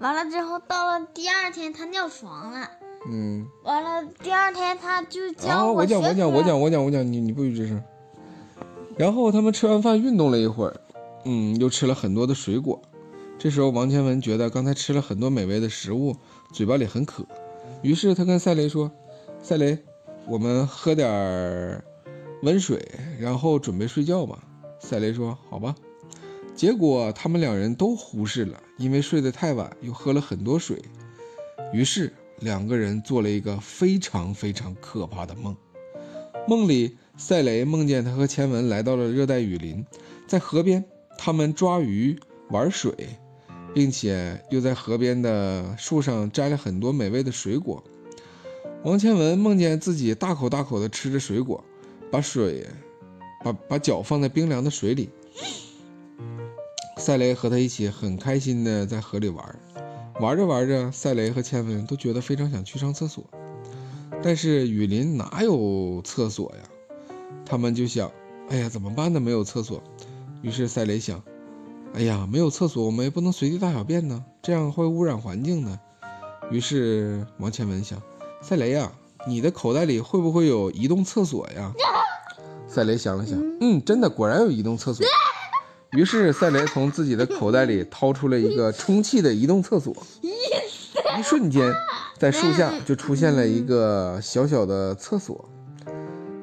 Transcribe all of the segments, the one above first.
完了之后到了第二天他尿床了，嗯，完了第二天他就啊，教我讲，学我讲，我科讲，我讲，我讲，你你不许吱声。然后他们吃完饭运动了一会儿，嗯，又吃了很多的水果。这时候王千文觉得刚才吃了很多美味的食物，嘴巴里很渴，于是他跟赛雷说：“赛雷，我们喝点儿温水，然后准备睡觉吧。”赛雷说：“好吧。”结果他们两人都忽视了，因为睡得太晚，又喝了很多水，于是两个人做了一个非常非常可怕的梦。梦里，赛雷梦见他和千文来到了热带雨林，在河边，他们抓鱼、玩水，并且又在河边的树上摘了很多美味的水果。王千文梦见自己大口大口地吃着水果，把水，把把脚放在冰凉的水里。赛雷和他一起很开心地在河里玩，玩着玩着，赛雷和千文都觉得非常想去上厕所。但是雨林哪有厕所呀？他们就想，哎呀，怎么办呢？没有厕所。于是赛雷想，哎呀，没有厕所，我们也不能随地大小便呢，这样会污染环境的。于是王千文想，赛雷呀，你的口袋里会不会有移动厕所呀？赛雷想了想，嗯，真的，果然有移动厕所。于是赛雷从自己的口袋里掏出了一个充气的移动厕所，一瞬间，在树下就出现了一个小小的厕所。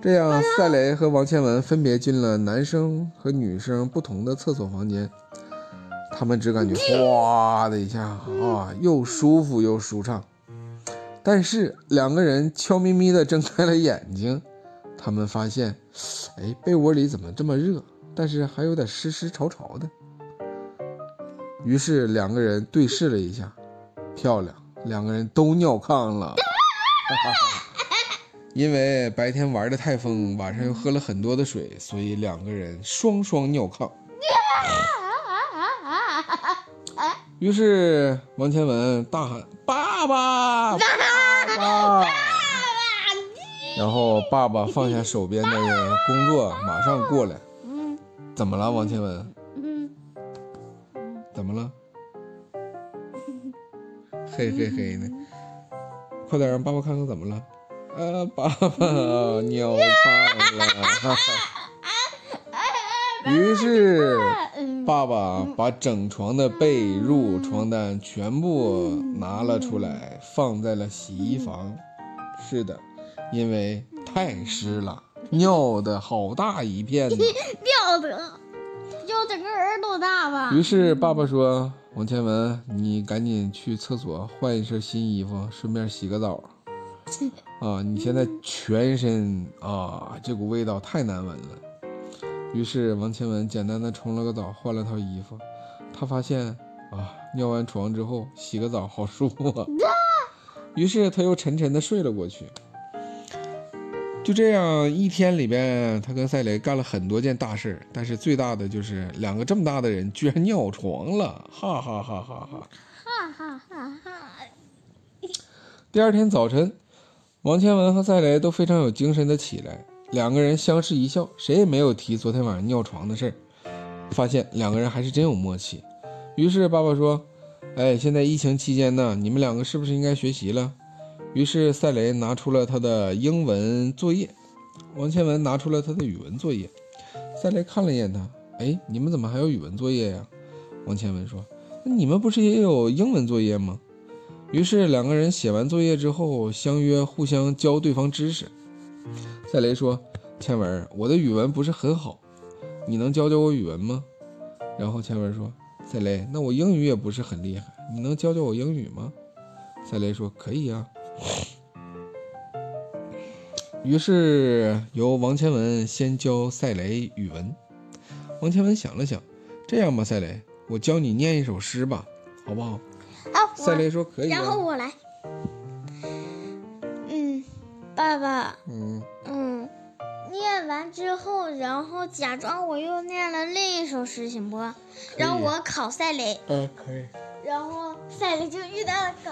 这样，赛雷和王千文分别进了男生和女生不同的厕所房间。他们只感觉哗的一下啊，又舒服又舒畅。但是两个人悄咪咪地睁开了眼睛，他们发现，哎，被窝里怎么这么热？但是还有点湿湿潮潮的。于是两个人对视了一下，漂亮，两个人都尿炕了。因为白天玩的太疯，晚上又喝了很多的水，所以两个人双双尿炕。于是王千文大喊：“爸爸，爸爸！”然后爸爸放下手边的工作，马上过来。嗯怎么了，王倩文？嗯，怎么了？嘿嘿嘿呢！快点让爸爸看看怎么了。啊，爸爸尿炕了！于是，爸爸把整床的被褥、床单全部拿了出来，放在了洗衣房。是的，因为太湿了，尿的好大一片呢。尿的，掉整个人都大吧？于是爸爸说：“王千文，你赶紧去厕所换一身新衣服，顺便洗个澡。啊，你现在全身啊，这股味道太难闻了。”于是王千文简单的冲了个澡，换了套衣服。他发现啊，尿完床之后洗个澡好舒服啊。于是他又沉沉的睡了过去。就这样一天里边，他跟赛雷干了很多件大事，但是最大的就是两个这么大的人居然尿床了，哈哈哈哈哈！哈哈哈哈！第二天早晨，王千文和赛雷都非常有精神的起来，两个人相视一笑，谁也没有提昨天晚上尿床的事儿。发现两个人还是真有默契。于是爸爸说：“哎，现在疫情期间呢，你们两个是不是应该学习了？”于是赛雷拿出了他的英文作业，王千文拿出了他的语文作业。赛雷看了一眼他，哎，你们怎么还有语文作业呀？王千文说：“那你们不是也有英文作业吗？”于是两个人写完作业之后，相约互相教对方知识。赛雷说：“千文，我的语文不是很好，你能教教我语文吗？”然后千文说：“赛雷，那我英语也不是很厉害，你能教教我英语吗？”赛雷说：“可以啊。”于是由王千文先教赛雷语文。王千文想了想，这样吧，赛雷，我教你念一首诗吧，好不好？好，赛雷说：“可以然后啊。我来。嗯，爸爸，嗯，嗯，念完之后，然后假装我又念了另一首诗，行不？然后我考赛雷，嗯，可以。然后赛雷就遇到了搞，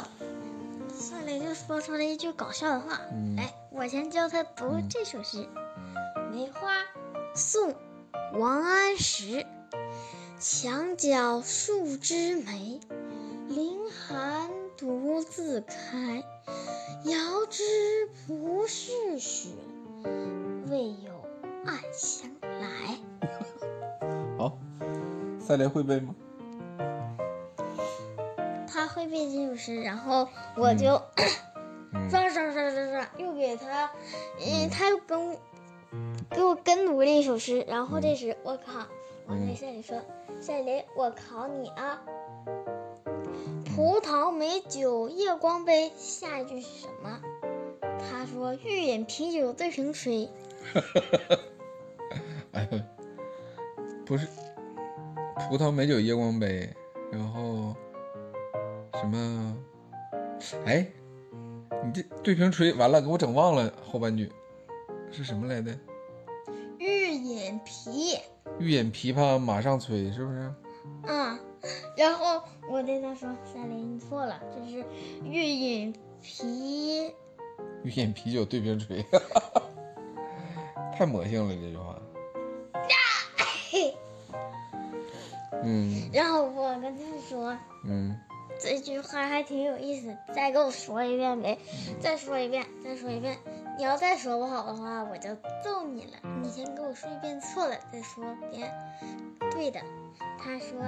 赛雷就说出了一句搞笑的话。嗯来，我先教他读这首诗，梅花》，宋·王安石。墙角数枝梅，凌寒独自开，遥知不是雪，为有暗香来。好，赛雷会背吗？他会背这首诗，然后我就嗯刷刷刷刷刷，又给他，嗯，他又跟给我跟读了一首诗，然后这时我考，我对赛里说：“赛雷，我考你啊，葡萄美酒夜光杯，下一句是什么？”他说：“欲饮啤酒对瓶吹。哎呦，不是，葡萄美酒夜光杯，然后什么？哎，你这对瓶吹完了，给我整忘了后半句是什么来的？欲饮啤，欲饮琵琶马上催，是不是？嗯，然后我对他说：“三林，你错了，这是欲饮啤。”欲饮啤酒对瓶吹，太魔性了这句话。嗯 然后我跟他说。嗯，这句话还挺有意思，再给我说一遍呗，再说一遍，再说一遍。你要再说不好的话，我就揍你了。你先给我说一遍错了，再说一遍对的。他说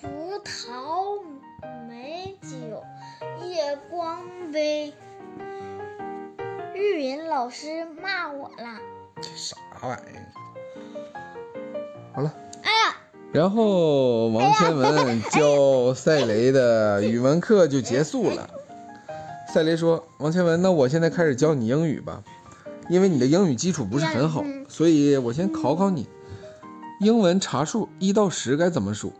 葡萄美酒夜光杯，玉云老师骂我了。这啥玩意儿？然后王千文教赛雷的语文课就结束了。赛雷说：“王千文，那我现在开始教你英语吧，因为你的英语基础不是很好，所以我先考考你。英文查数一到十该怎么数？”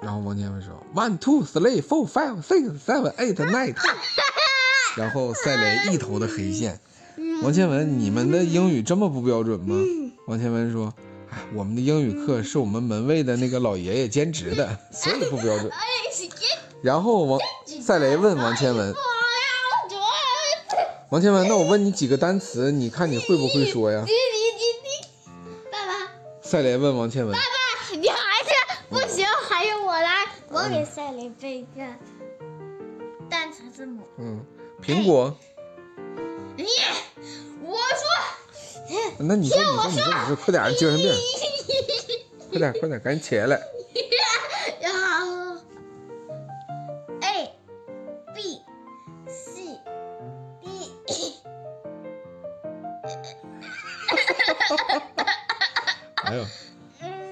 然后王千文说：“One, two, three, four, five, six, seven, eight, nine, ” 然后赛雷一头的黑线。王千文，你们的英语这么不标准吗？王千文说：“哎，我们的英语课是我们门卫的那个老爷爷兼职的，所以不标准。”然后王赛雷问王千文：“王千文，那我问你几个单词，你看你会不会说呀滴滴滴滴，爸爸。？”赛雷问王千文爸爸你还是不行，还是我来，我给赛雷背一个单词字母。：“嗯，苹果。你，我说，那你说你说你说你说，快点，精神病，快点快点，赶紧起来。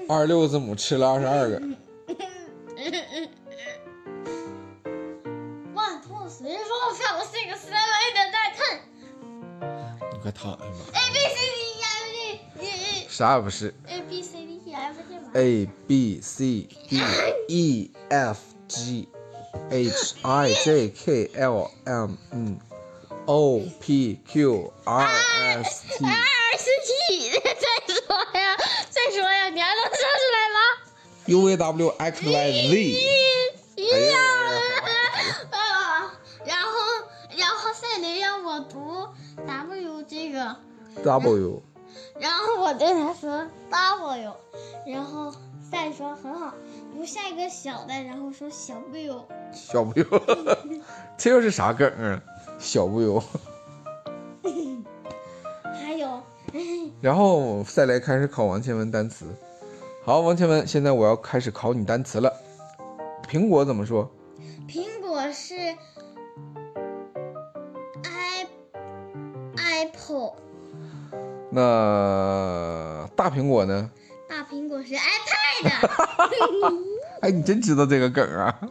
二十六字母吃了二十二个。万兔随风飘，six seven 的带。你快躺下吧。A B C。啥也不是。A B C D E F G A B C D E F G H I J K L M N O P Q R S T R S T，，再说呀，再说呀，你还能说出来吗？U V W X Y Z。哎呀，啊，然后然后赛雷让我读 W 这个，W 我对他说 W，然后赛说很好，读下一个小的，然后说小 W，小不优，这又是啥梗啊？小不优。还有然后再来开始考王千文单词。好，王千文，现在我要开始考你单词了。苹果怎么说？苹果是 i apple，那大苹果呢？大苹果是 iPad，哎，你真知道这个梗啊？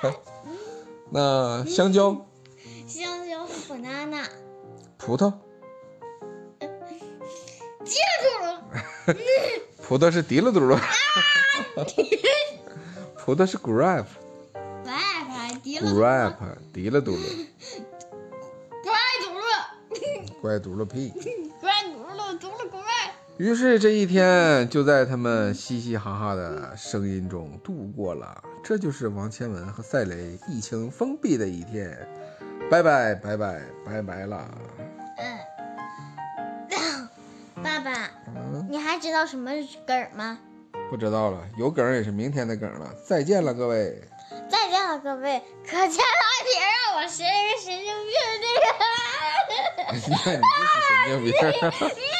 那香蕉、香蕉是 banana，葡萄，记住了。葡萄是滴了嘟噜，葡萄是滴了，滴了嘟噜，乖嘟噜。乖嘟噜屁。于是这一天就在他们嘻嘻哈哈的声音中度过了。这就是王千文和赛雷疫情封闭的一天。拜拜拜拜拜拜啦！嗯，爸爸，嗯，你还知道什么梗吗？不知道了，有梗也是明天的梗了。再见了，各位。再见。了，各位，可千万别让我是一个神经病，这个。那你就是神经病。